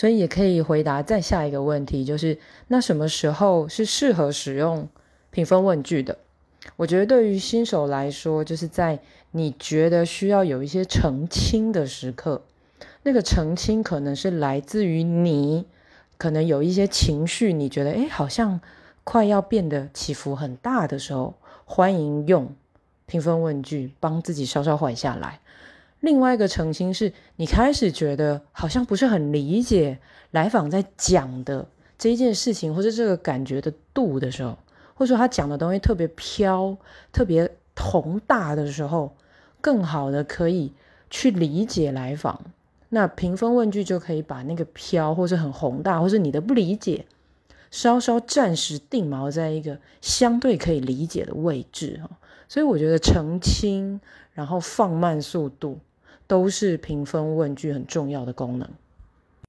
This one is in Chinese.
所以也可以回答再下一个问题，就是那什么时候是适合使用评分问句的？我觉得对于新手来说，就是在你觉得需要有一些澄清的时刻，那个澄清可能是来自于你，可能有一些情绪，你觉得诶好像快要变得起伏很大的时候，欢迎用评分问句帮自己稍稍缓下来。另外一个澄清是你开始觉得好像不是很理解来访在讲的这一件事情，或者这个感觉的度的时候。或者说他讲的东西特别飘、特别宏大的时候，更好的可以去理解来访。那评分问句就可以把那个飘，或者很宏大，或是你的不理解，稍稍暂时定锚在一个相对可以理解的位置哈。所以我觉得澄清，然后放慢速度，都是评分问句很重要的功能。